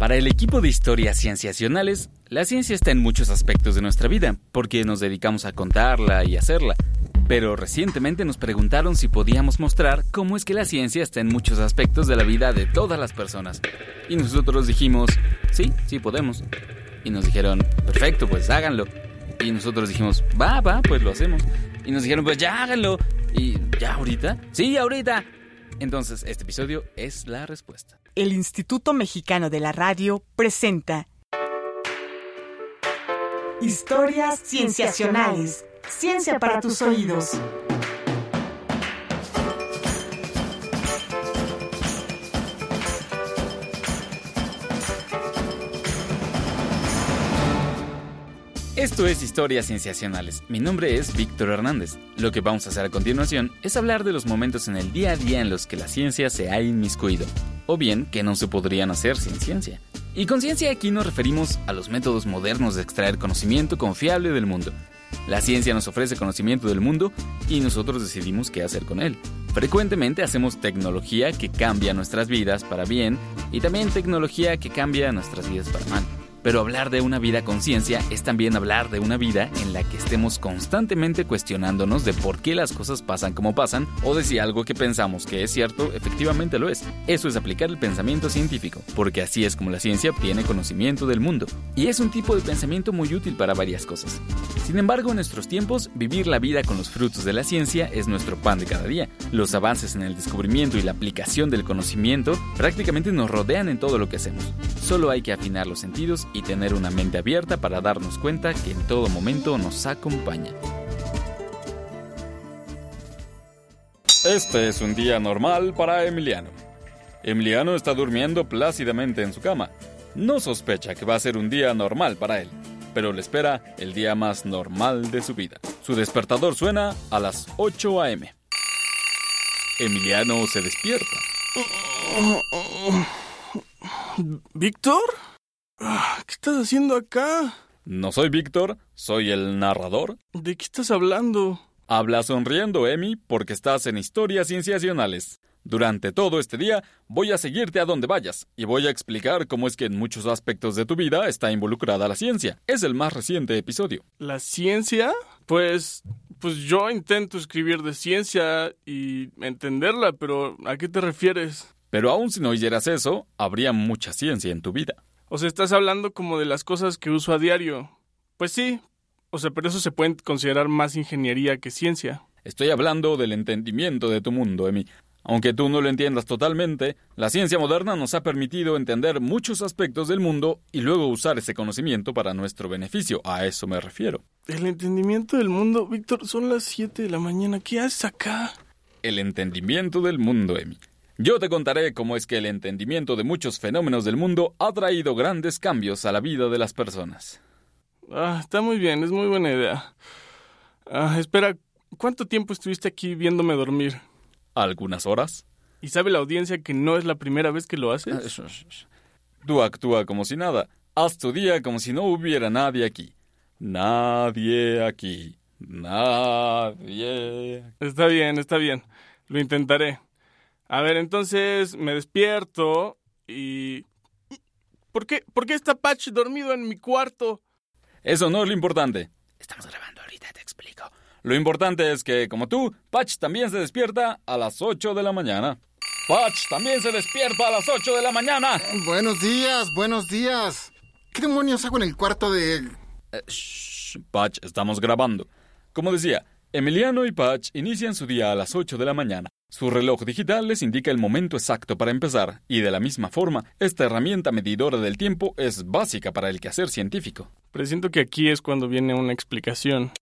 Para el equipo de historias cienciacionales, la ciencia está en muchos aspectos de nuestra vida, porque nos dedicamos a contarla y hacerla. Pero recientemente nos preguntaron si podíamos mostrar cómo es que la ciencia está en muchos aspectos de la vida de todas las personas. Y nosotros dijimos, sí, sí podemos. Y nos dijeron, perfecto, pues háganlo. Y nosotros dijimos, va, va, pues lo hacemos. Y nos dijeron, pues ya háganlo. Y ya ahorita, sí, ahorita. Entonces, este episodio es la respuesta el Instituto Mexicano de la Radio presenta Historias Cienciacionales. Ciencia para tus oídos. Esto es Historias Cienciacionales. Mi nombre es Víctor Hernández. Lo que vamos a hacer a continuación es hablar de los momentos en el día a día en los que la ciencia se ha inmiscuido, o bien que no se podrían hacer sin ciencia. Y con ciencia aquí nos referimos a los métodos modernos de extraer conocimiento confiable del mundo. La ciencia nos ofrece conocimiento del mundo y nosotros decidimos qué hacer con él. Frecuentemente hacemos tecnología que cambia nuestras vidas para bien y también tecnología que cambia nuestras vidas para mal. Pero hablar de una vida con ciencia es también hablar de una vida en la que estemos constantemente cuestionándonos de por qué las cosas pasan como pasan o de si algo que pensamos que es cierto efectivamente lo es. Eso es aplicar el pensamiento científico, porque así es como la ciencia obtiene conocimiento del mundo. Y es un tipo de pensamiento muy útil para varias cosas. Sin embargo, en nuestros tiempos, vivir la vida con los frutos de la ciencia es nuestro pan de cada día. Los avances en el descubrimiento y la aplicación del conocimiento prácticamente nos rodean en todo lo que hacemos. Solo hay que afinar los sentidos y tener una mente abierta para darnos cuenta que en todo momento nos acompaña. Este es un día normal para Emiliano. Emiliano está durmiendo plácidamente en su cama. No sospecha que va a ser un día normal para él, pero le espera el día más normal de su vida. Su despertador suena a las 8 a.m. Emiliano se despierta. ¿Víctor? Ah, ¿Qué estás haciendo acá? No soy Víctor, soy el narrador. ¿De qué estás hablando? Habla sonriendo, Emi, porque estás en historias cienciacionales. Durante todo este día voy a seguirte a donde vayas y voy a explicar cómo es que en muchos aspectos de tu vida está involucrada la ciencia. Es el más reciente episodio. ¿La ciencia? Pues pues yo intento escribir de ciencia y entenderla, pero ¿a qué te refieres? Pero aún si no oyeras eso, habría mucha ciencia en tu vida. O sea, estás hablando como de las cosas que uso a diario. Pues sí. O sea, pero eso se puede considerar más ingeniería que ciencia. Estoy hablando del entendimiento de tu mundo, Emi. Aunque tú no lo entiendas totalmente, la ciencia moderna nos ha permitido entender muchos aspectos del mundo y luego usar ese conocimiento para nuestro beneficio. A eso me refiero. El entendimiento del mundo, Víctor, son las 7 de la mañana. ¿Qué haces acá? El entendimiento del mundo, Emi. Yo te contaré cómo es que el entendimiento de muchos fenómenos del mundo ha traído grandes cambios a la vida de las personas. Ah, está muy bien, es muy buena idea. Ah, espera, ¿cuánto tiempo estuviste aquí viéndome dormir? Algunas horas. ¿Y sabe la audiencia que no es la primera vez que lo haces? Ah, Tú actúa como si nada. Haz tu día como si no hubiera nadie aquí. Nadie aquí. Nadie. Está bien, está bien. Lo intentaré. A ver, entonces me despierto y... ¿Por qué, ¿Por qué está Patch dormido en mi cuarto? Eso no es lo importante. Estamos grabando ahorita, te explico. Lo importante es que, como tú, Patch también se despierta a las 8 de la mañana. Patch también se despierta a las 8 de la mañana. Buenos días, buenos días. ¿Qué demonios hago en el cuarto de... Eh, shh, Patch, estamos grabando. Como decía, Emiliano y Patch inician su día a las 8 de la mañana. Su reloj digital les indica el momento exacto para empezar, y de la misma forma, esta herramienta medidora del tiempo es básica para el quehacer científico. Presiento que aquí es cuando viene una explicación.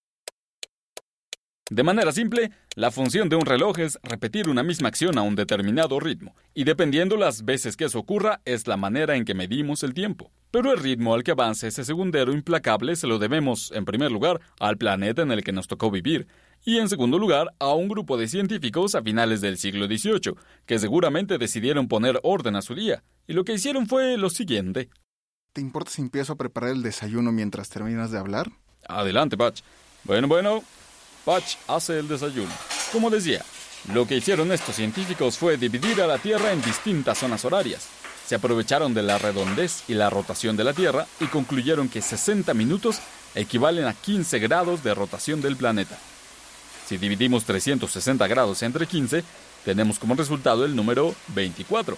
De manera simple, la función de un reloj es repetir una misma acción a un determinado ritmo, y dependiendo las veces que eso ocurra, es la manera en que medimos el tiempo. Pero el ritmo al que avance ese segundero implacable se lo debemos, en primer lugar, al planeta en el que nos tocó vivir, y en segundo lugar a un grupo de científicos a finales del siglo XVIII, que seguramente decidieron poner orden a su día, y lo que hicieron fue lo siguiente. ¿Te importa si empiezo a preparar el desayuno mientras terminas de hablar? Adelante, Patch. Bueno, bueno. Patch hace el desayuno. Como decía, lo que hicieron estos científicos fue dividir a la Tierra en distintas zonas horarias. Se aprovecharon de la redondez y la rotación de la Tierra y concluyeron que 60 minutos equivalen a 15 grados de rotación del planeta. Si dividimos 360 grados entre 15, tenemos como resultado el número 24.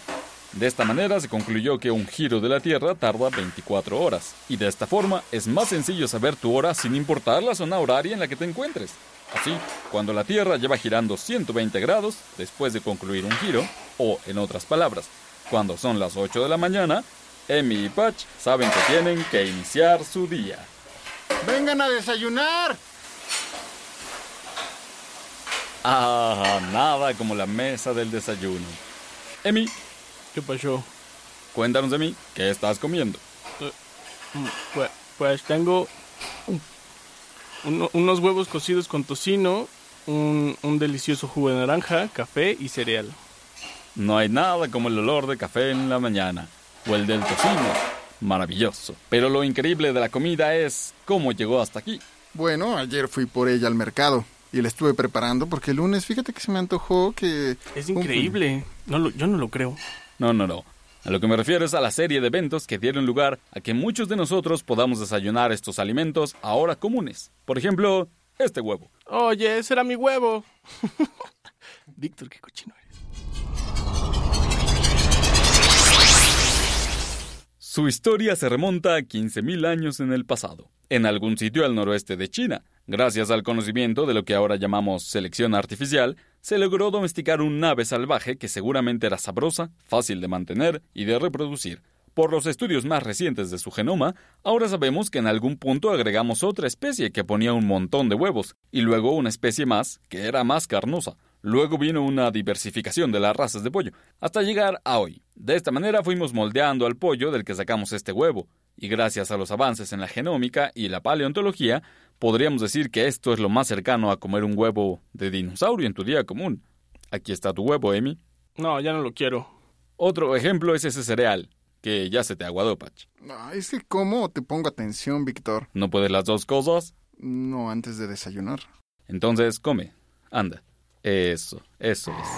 De esta manera se concluyó que un giro de la Tierra tarda 24 horas, y de esta forma es más sencillo saber tu hora sin importar la zona horaria en la que te encuentres. Así, cuando la Tierra lleva girando 120 grados después de concluir un giro, o en otras palabras, cuando son las 8 de la mañana, Emi y Patch saben que tienen que iniciar su día. ¡Vengan a desayunar! Ah, nada como la mesa del desayuno. Emi, ¿Qué pasó? cuéntanos de mí, ¿qué estás comiendo? Mm, Pues, pues tengo un- uno- unos huevos cocidos con tocino, un, un delicioso jugo de naranja, café y cereal. No hay nada como el olor de café en la mañana, o el del tocino. Maravilloso. Pero lo increíble de la comida es cómo llegó hasta aquí. Bueno, ayer fui por ella al mercado y la estuve preparando porque el lunes, fíjate que se me antojó que... Es increíble. No lo- yo no lo creo. No, no, no. A lo que me refiero es a la serie de eventos que dieron lugar a que muchos de nosotros podamos desayunar estos alimentos ahora comunes. Por ejemplo, este huevo. Oye, ese era mi huevo. Víctor, qué cochino Su historia se remonta a 15.000 años en el pasado, en algún sitio al noroeste de China. Gracias al conocimiento de lo que ahora llamamos selección artificial, se logró domesticar un ave salvaje que seguramente era sabrosa, fácil de mantener y de reproducir. Por los estudios más recientes de su genoma, ahora sabemos que en algún punto agregamos otra especie que ponía un montón de huevos, y luego una especie más que era más carnosa. Luego vino una diversificación de las razas de pollo, hasta llegar a hoy. De esta manera fuimos moldeando al pollo del que sacamos este huevo, y gracias a los avances en la genómica y la paleontología, podríamos decir que esto es lo más cercano a comer un huevo de dinosaurio en tu día común. Aquí está tu huevo, Emi. No, ya no lo quiero. Otro ejemplo es ese cereal, que ya se te aguadó, Patch. Ah, es que cómo te pongo atención, Víctor. ¿No puedes las dos cosas? No antes de desayunar. Entonces come, anda. Eso, eso es.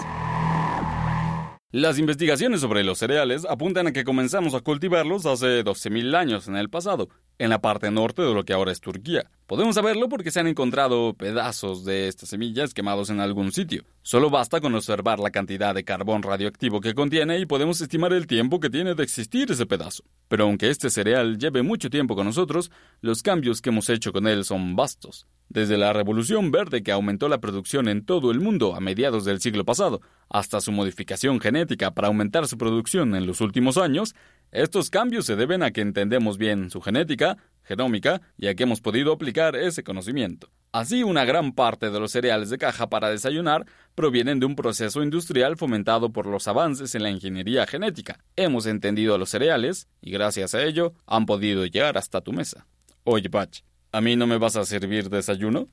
Las investigaciones sobre los cereales apuntan a que comenzamos a cultivarlos hace 12.000 años en el pasado, en la parte norte de lo que ahora es Turquía. Podemos saberlo porque se han encontrado pedazos de estas semillas quemados en algún sitio. Solo basta con observar la cantidad de carbón radioactivo que contiene y podemos estimar el tiempo que tiene de existir ese pedazo. Pero aunque este cereal lleve mucho tiempo con nosotros, los cambios que hemos hecho con él son vastos. Desde la revolución verde que aumentó la producción en todo el mundo a mediados del siglo pasado, hasta su modificación genética para aumentar su producción en los últimos años, estos cambios se deben a que entendemos bien su genética, genómica, y a que hemos podido aplicar ese conocimiento. Así, una gran parte de los cereales de caja para desayunar provienen de un proceso industrial fomentado por los avances en la ingeniería genética. Hemos entendido los cereales, y gracias a ello, han podido llegar hasta tu mesa. Oye, Patch, ¿a mí no me vas a servir desayuno?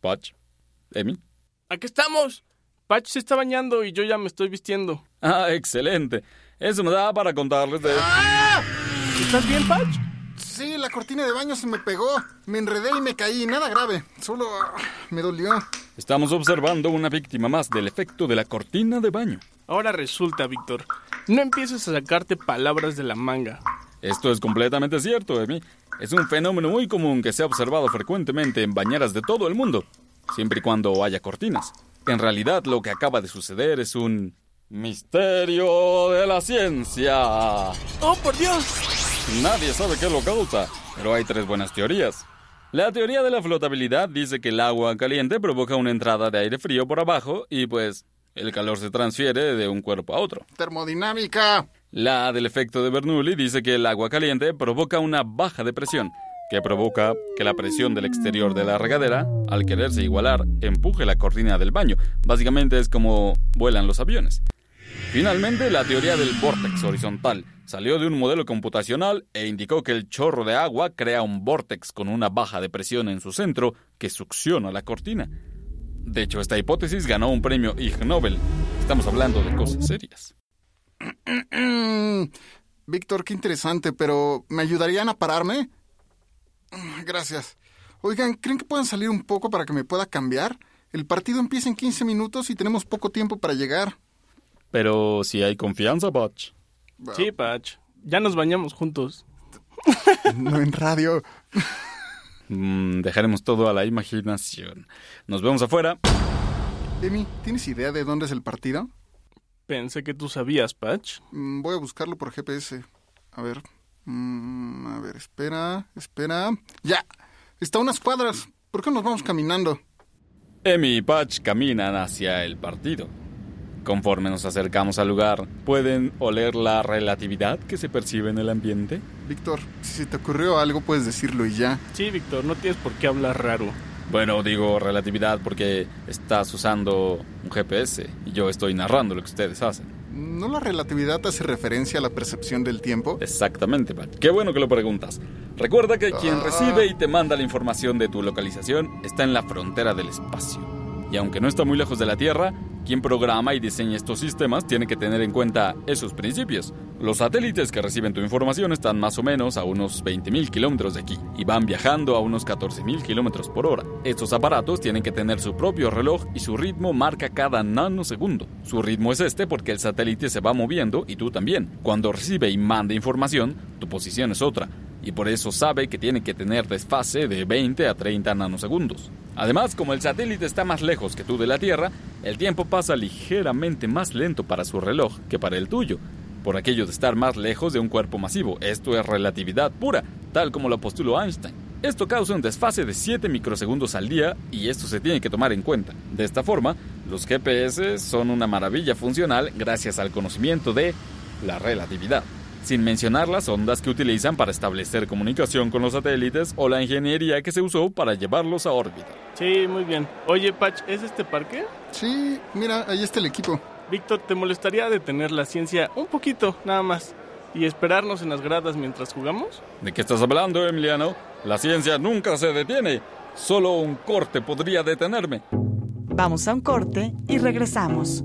Patch, Emi. ¡Aquí estamos! Patch se está bañando y yo ya me estoy vistiendo. Ah, excelente. Eso me da para contarles de... ¿Estás bien, Patch? Sí, la cortina de baño se me pegó. Me enredé y me caí. Nada grave. Solo ah, me dolió. Estamos observando una víctima más del efecto de la cortina de baño. Ahora resulta, Víctor. No empieces a sacarte palabras de la manga. Esto es completamente cierto, Emi. Es un fenómeno muy común que se ha observado frecuentemente en bañeras de todo el mundo, siempre y cuando haya cortinas. En realidad, lo que acaba de suceder es un misterio de la ciencia. ¡Oh, por Dios! Nadie sabe qué lo causa, pero hay tres buenas teorías. La teoría de la flotabilidad dice que el agua caliente provoca una entrada de aire frío por abajo y pues el calor se transfiere de un cuerpo a otro. Termodinámica. La del efecto de Bernoulli dice que el agua caliente provoca una baja de presión, que provoca que la presión del exterior de la regadera, al quererse igualar, empuje la cortina del baño. Básicamente es como vuelan los aviones. Finalmente, la teoría del vórtex horizontal salió de un modelo computacional e indicó que el chorro de agua crea un vórtex con una baja de presión en su centro que succiona la cortina. De hecho, esta hipótesis ganó un premio Ig Nobel. Estamos hablando de cosas serias. Víctor, qué interesante, pero ¿me ayudarían a pararme? Gracias. Oigan, ¿creen que puedan salir un poco para que me pueda cambiar? El partido empieza en 15 minutos y tenemos poco tiempo para llegar. Pero si hay confianza, Butch. Sí, Patch. Ya nos bañamos juntos. No en radio. Mm, dejaremos todo a la imaginación. Nos vemos afuera. Emi, ¿tienes idea de dónde es el partido? Pensé que tú sabías, Patch. Mm, Voy a buscarlo por GPS. A ver. Mm, a ver, espera, espera. ¡Ya! Está a unas cuadras. ¿Por qué nos vamos caminando? Emi y Patch caminan hacia el partido. Conforme nos acercamos al lugar, ¿pueden oler la relatividad que se percibe en el ambiente? Víctor, si se te ocurrió algo, puedes decirlo y ya. Sí, Víctor, no tienes por qué hablar raro. Bueno, digo relatividad porque estás usando un GPS y yo estoy narrando lo que ustedes hacen. ¿No la relatividad hace referencia a la percepción del tiempo? Exactamente, Pat. Qué bueno que lo preguntas. Recuerda que quien recibe y te manda la información de tu localización está en la frontera del espacio. Y aunque no está muy lejos de la Tierra, quien programa y diseña estos sistemas tiene que tener en cuenta esos principios. Los satélites que reciben tu información están más o menos a unos 20.000 kilómetros de aquí y van viajando a unos 14.000 kilómetros por hora. Estos aparatos tienen que tener su propio reloj y su ritmo marca cada nanosegundo. Su ritmo es este porque el satélite se va moviendo y tú también. Cuando recibe y manda información, tu posición es otra y por eso sabe que tiene que tener desfase de 20 a 30 nanosegundos. Además, como el satélite está más lejos que tú de la Tierra, el tiempo pasa ligeramente más lento para su reloj que para el tuyo, por aquello de estar más lejos de un cuerpo masivo. Esto es relatividad pura, tal como lo postuló Einstein. Esto causa un desfase de 7 microsegundos al día y esto se tiene que tomar en cuenta. De esta forma, los GPS son una maravilla funcional gracias al conocimiento de la relatividad sin mencionar las ondas que utilizan para establecer comunicación con los satélites o la ingeniería que se usó para llevarlos a órbita. Sí, muy bien. Oye, Patch, ¿es este parque? Sí, mira, ahí está el equipo. Víctor, ¿te molestaría detener la ciencia un poquito, nada más? ¿Y esperarnos en las gradas mientras jugamos? ¿De qué estás hablando, Emiliano? La ciencia nunca se detiene. Solo un corte podría detenerme. Vamos a un corte y regresamos.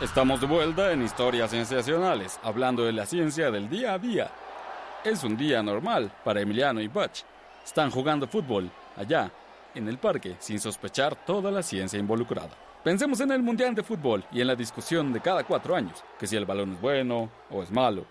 Estamos de vuelta en Historias Sensacionales, hablando de la ciencia del día a día. Es un día normal para Emiliano y Butch. Están jugando fútbol, allá, en el parque, sin sospechar toda la ciencia involucrada. Pensemos en el Mundial de Fútbol y en la discusión de cada cuatro años, que si el balón es bueno o es malo,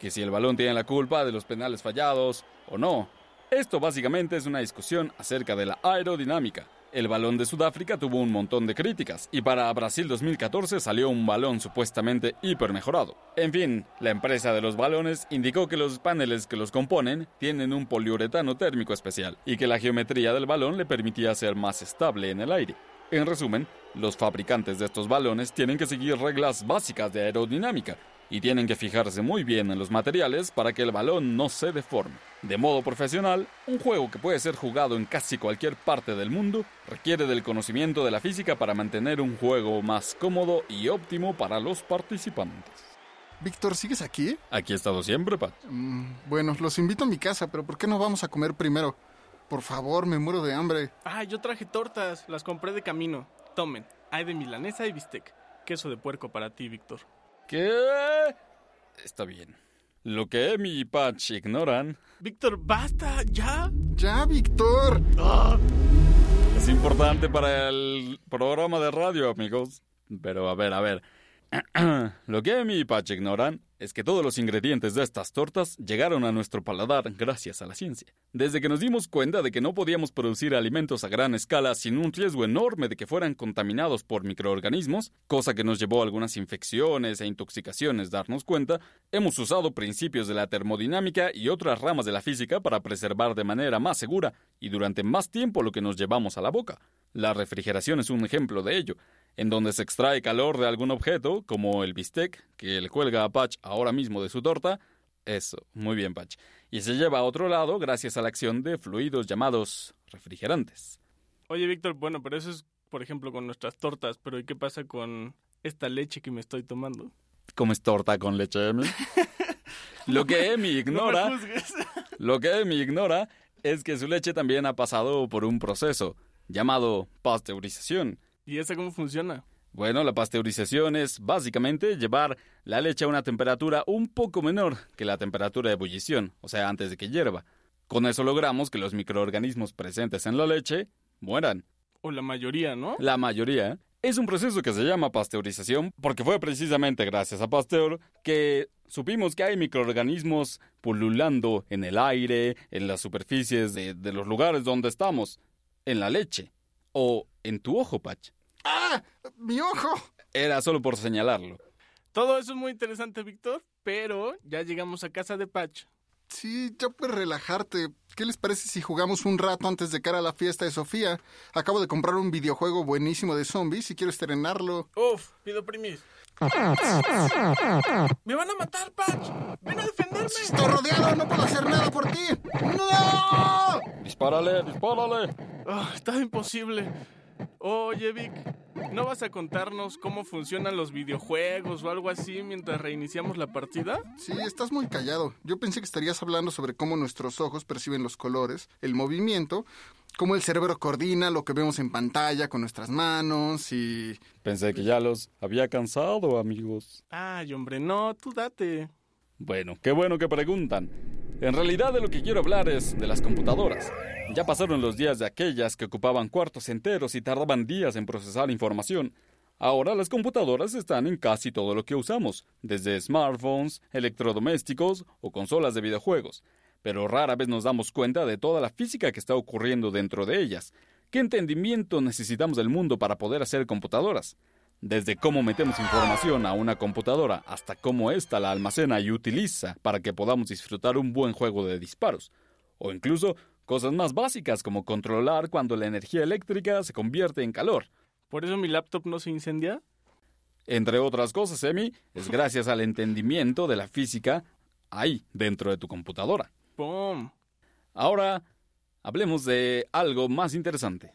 que si el balón tiene la culpa de los penales fallados o no. Esto básicamente es una discusión acerca de la aerodinámica. El balón de Sudáfrica tuvo un montón de críticas y para Brasil 2014 salió un balón supuestamente hiper mejorado. En fin, la empresa de los balones indicó que los paneles que los componen tienen un poliuretano térmico especial y que la geometría del balón le permitía ser más estable en el aire. En resumen, los fabricantes de estos balones tienen que seguir reglas básicas de aerodinámica y tienen que fijarse muy bien en los materiales para que el balón no se deforme. De modo profesional, un juego que puede ser jugado en casi cualquier parte del mundo requiere del conocimiento de la física para mantener un juego más cómodo y óptimo para los participantes. Víctor, ¿sigues aquí? Aquí he estado siempre, Pat. Mm, bueno, los invito a mi casa, pero ¿por qué no vamos a comer primero? Por favor, me muero de hambre. Ah, yo traje tortas, las compré de camino. Tomen, hay de milanesa y bistec. Queso de puerco para ti, Víctor. ¿Qué? Está bien. Lo que Emi y Patch ignoran Víctor, basta, ya. Ya, Víctor. es importante para el programa de radio, amigos. Pero a ver, a ver. Lo que Emi y Patch ignoran es que todos los ingredientes de estas tortas llegaron a nuestro paladar gracias a la ciencia. Desde que nos dimos cuenta de que no podíamos producir alimentos a gran escala sin un riesgo enorme de que fueran contaminados por microorganismos, cosa que nos llevó a algunas infecciones e intoxicaciones darnos cuenta, hemos usado principios de la termodinámica y otras ramas de la física para preservar de manera más segura y durante más tiempo lo que nos llevamos a la boca. La refrigeración es un ejemplo de ello en donde se extrae calor de algún objeto, como el bistec, que le cuelga a Patch ahora mismo de su torta. Eso, muy bien, Patch. Y se lleva a otro lado gracias a la acción de fluidos llamados refrigerantes. Oye, Víctor, bueno, pero eso es, por ejemplo, con nuestras tortas, pero ¿y qué pasa con esta leche que me estoy tomando? ¿Comes torta con leche, Emi? lo que Emi ignora, No lo que Emi ignora es que su leche también ha pasado por un proceso llamado pasteurización. ¿Y esa cómo funciona? Bueno, la pasteurización es básicamente llevar la leche a una temperatura un poco menor que la temperatura de ebullición, o sea, antes de que hierva. Con eso logramos que los microorganismos presentes en la leche mueran. O la mayoría, ¿no? La mayoría. Es un proceso que se llama pasteurización porque fue precisamente gracias a Pasteur que supimos que hay microorganismos pululando en el aire, en las superficies de, de los lugares donde estamos, en la leche o en tu ojo, Patch. ¡Ah! ¡Mi ojo! Era solo por señalarlo. Todo eso es muy interesante, Víctor, pero ya llegamos a casa de Patch. Sí, ya puedes relajarte. ¿Qué les parece si jugamos un rato antes de cara a la fiesta de Sofía? Acabo de comprar un videojuego buenísimo de zombies y quiero estrenarlo. Uf, pido permiso. ¡Me van a matar, Patch! ¡Ven a defenderme! Estoy rodeado, no puedo hacer nada por ti. ¡No! Dispárale, dispárale. Ah, está imposible. Oye, Vic, ¿no vas a contarnos cómo funcionan los videojuegos o algo así mientras reiniciamos la partida? Sí, estás muy callado. Yo pensé que estarías hablando sobre cómo nuestros ojos perciben los colores, el movimiento, cómo el cerebro coordina lo que vemos en pantalla con nuestras manos y... Pensé que ya los había cansado, amigos. Ay, hombre, no, tú date. Bueno, qué bueno que preguntan. En realidad de lo que quiero hablar es de las computadoras. Ya pasaron los días de aquellas que ocupaban cuartos enteros y tardaban días en procesar información. Ahora las computadoras están en casi todo lo que usamos, desde smartphones, electrodomésticos o consolas de videojuegos. Pero rara vez nos damos cuenta de toda la física que está ocurriendo dentro de ellas. ¿Qué entendimiento necesitamos del mundo para poder hacer computadoras? Desde cómo metemos información a una computadora hasta cómo ésta la almacena y utiliza para que podamos disfrutar un buen juego de disparos. O incluso cosas más básicas como controlar cuando la energía eléctrica se convierte en calor. ¿Por eso mi laptop no se incendia? Entre otras cosas, Emi, es gracias al entendimiento de la física ahí, dentro de tu computadora. ¡Pum! Ahora, hablemos de algo más interesante.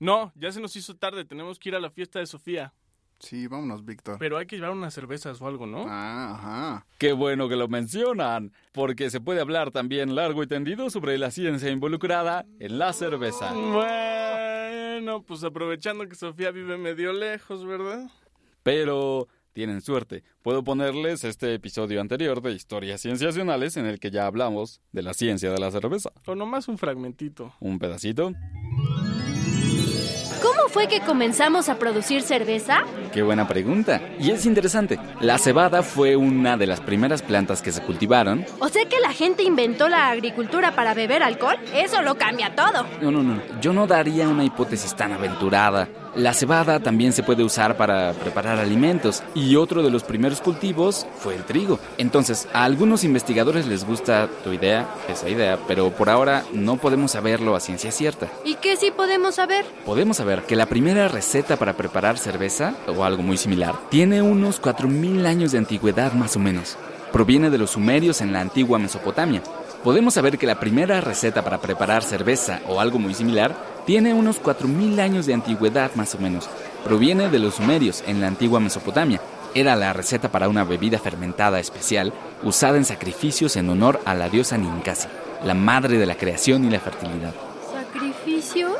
No, ya se nos hizo tarde, tenemos que ir a la fiesta de Sofía. Sí, vámonos, Víctor. Pero hay que llevar unas cervezas o algo, ¿no? Ah, ajá. Qué bueno que lo mencionan, porque se puede hablar también largo y tendido sobre la ciencia involucrada en la cerveza. Bueno, pues aprovechando que Sofía vive medio lejos, ¿verdad? Pero tienen suerte. Puedo ponerles este episodio anterior de Historias Cienciacionales en el que ya hablamos de la ciencia de la cerveza. O nomás un fragmentito. Un pedacito. ¿Cómo fue que comenzamos a producir cerveza? Qué buena pregunta. Y es interesante. La cebada fue una de las primeras plantas que se cultivaron. O sea que la gente inventó la agricultura para beber alcohol. Eso lo cambia todo. No, no, no. Yo no daría una hipótesis tan aventurada. La cebada también se puede usar para preparar alimentos y otro de los primeros cultivos fue el trigo. Entonces, a algunos investigadores les gusta tu idea, esa idea, pero por ahora no podemos saberlo a ciencia cierta. ¿Y qué sí podemos saber? Podemos saber que la primera receta para preparar cerveza, o algo muy similar, tiene unos 4.000 años de antigüedad más o menos. Proviene de los sumerios en la antigua Mesopotamia. Podemos saber que la primera receta para preparar cerveza o algo muy similar tiene unos 4.000 años de antigüedad más o menos. Proviene de los sumerios en la antigua Mesopotamia. Era la receta para una bebida fermentada especial usada en sacrificios en honor a la diosa Ninkasi, la madre de la creación y la fertilidad. ¿Sacrificios?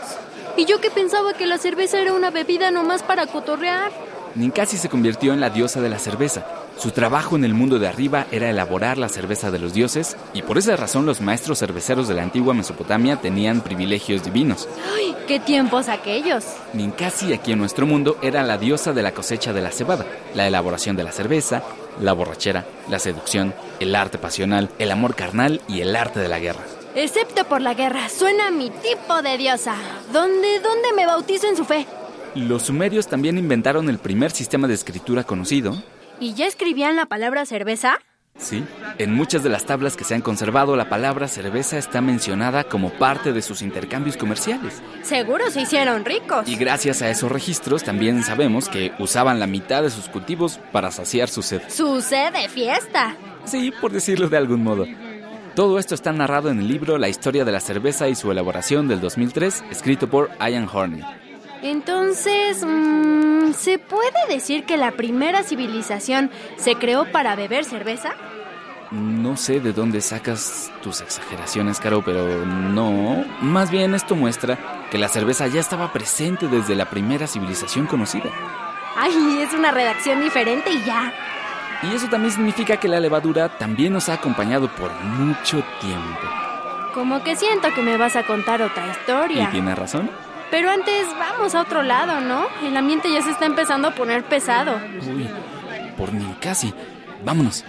Y yo que pensaba que la cerveza era una bebida nomás para cotorrear. Ninkasi se convirtió en la diosa de la cerveza. Su trabajo en el mundo de arriba era elaborar la cerveza de los dioses, y por esa razón los maestros cerveceros de la antigua Mesopotamia tenían privilegios divinos. ¡Ay, qué tiempos aquellos! Ninkasi aquí en nuestro mundo era la diosa de la cosecha de la cebada, la elaboración de la cerveza, la borrachera, la seducción, el arte pasional, el amor carnal y el arte de la guerra. Excepto por la guerra, suena mi tipo de diosa. ¿Dónde, dónde me bautizo en su fe? Los sumerios también inventaron el primer sistema de escritura conocido. ¿Y ya escribían la palabra cerveza? Sí, en muchas de las tablas que se han conservado la palabra cerveza está mencionada como parte de sus intercambios comerciales. Seguro se hicieron ricos. Y gracias a esos registros también sabemos que usaban la mitad de sus cultivos para saciar su sed. Su sed de fiesta. Sí, por decirlo de algún modo. Todo esto está narrado en el libro La historia de la cerveza y su elaboración del 2003, escrito por Ian Horney. Entonces, mm, ¿se puede decir que la primera civilización se creó para beber cerveza? No sé de dónde sacas tus exageraciones, Caro, pero no. Más bien esto muestra que la cerveza ya estaba presente desde la primera civilización conocida. Ay, es una redacción diferente y ya. Y eso también significa que la levadura también nos ha acompañado por mucho tiempo. Como que siento que me vas a contar otra ¿Y historia. tiene razón? Pero antes vamos a otro lado, ¿no? El ambiente ya se está empezando a poner pesado. Uy, por ni casi. Vámonos.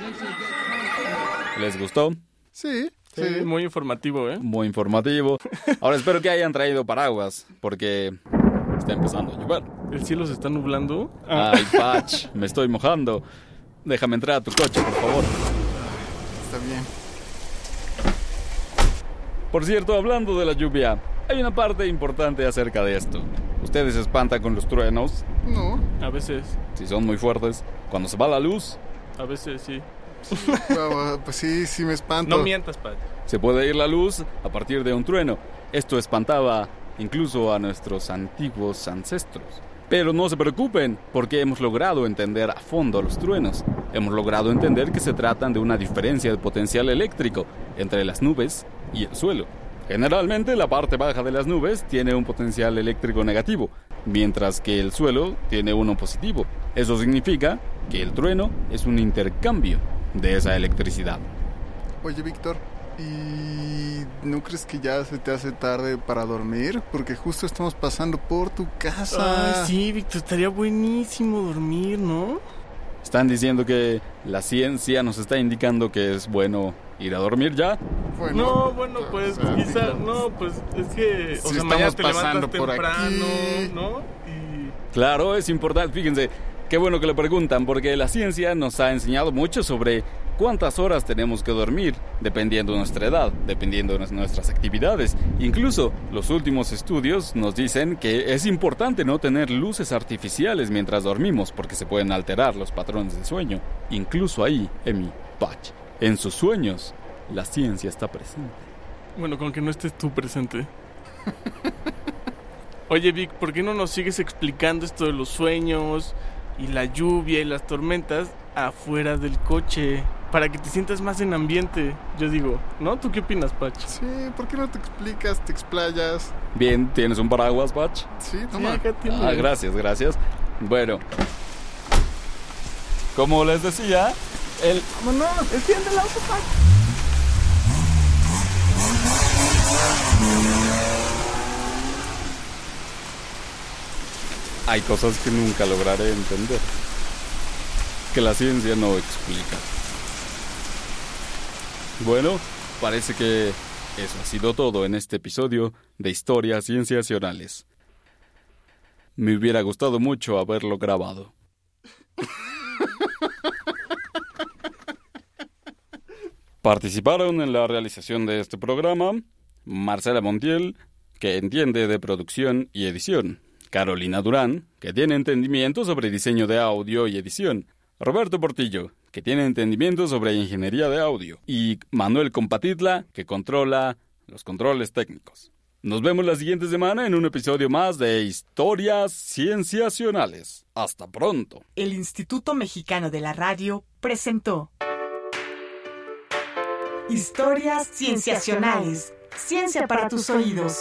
¿Les gustó? Sí, Sí, sí. muy informativo, ¿eh? Muy informativo. Ahora espero que hayan traído paraguas, porque está empezando a llover. ¿El cielo se está nublando? Ay, Patch, me estoy mojando. Déjame entrar a tu coche, por favor. Está bien. Por cierto, hablando de la lluvia, hay una parte importante acerca de esto. Ustedes se espantan con los truenos, No, A veces, si son muy fuertes. Cuando se va la luz, a veces sí. pues sí, sí me espanto. No mientas, Pat. se puede ir la luz a partir de un trueno. Esto espantaba incluso a nuestros antiguos ancestros. Pero no se preocupen, porque hemos logrado entender a fondo los truenos. Hemos logrado entender que se tratan de una diferencia de potencial eléctrico entre las nubes y el suelo. Generalmente la parte baja de las nubes tiene un potencial eléctrico negativo, mientras que el suelo tiene uno positivo. Eso significa que el trueno es un intercambio de esa electricidad. Oye, Víctor, ¿y no crees que ya se te hace tarde para dormir? Porque justo estamos pasando por tu casa. Ay, sí, Víctor, estaría buenísimo dormir, ¿no? Están diciendo que la ciencia nos está indicando que es bueno ir a dormir ya. Bueno, No, bueno, pues o sea, quizá, no, pues es que, o Si sea, mañana estamos te pasando levantas por temprano, aquí. ¿no? Y Claro, es importante, fíjense, qué bueno que le preguntan, porque la ciencia nos ha enseñado mucho sobre cuántas horas tenemos que dormir, dependiendo de nuestra edad, dependiendo de nuestras actividades. Incluso los últimos estudios nos dicen que es importante no tener luces artificiales mientras dormimos, porque se pueden alterar los patrones de sueño. Incluso ahí, Emi, Patch, en sus sueños, la ciencia está presente. bueno, con que no estés tú presente. Oye, Vic, ¿por qué no nos sigues explicando esto de los sueños y la lluvia y las tormentas afuera del coche? Para que te sientas más en ambiente, yo digo, ¿no? ¿Tú qué opinas, Pach? Sí, ¿por qué no te explicas, te explayas? Bien, ¿tienes un paraguas, Patch? Sí, Sí, toma. acá tiene. Ah, gracias, gracias. Bueno, como les decía, el... ¡Vámonos! ¡Enciende el auto, Pach! Hay cosas que nunca lograré entender, que la ciencia no explica. Bueno, parece que eso ha sido todo en este episodio de Historias Cienciacionales. Me hubiera gustado mucho haberlo grabado. Participaron en la realización de este programa Marcela Montiel, que entiende de producción y edición, Carolina Durán, que tiene entendimiento sobre diseño de audio y edición, Roberto Portillo, que tiene entendimiento sobre ingeniería de audio, y Manuel Compatitla, que controla los controles técnicos. Nos vemos la siguiente semana en un episodio más de Historias Cienciacionales. Hasta pronto. El Instituto Mexicano de la Radio presentó Historias Cienciacionales. Ciencia para tus oídos.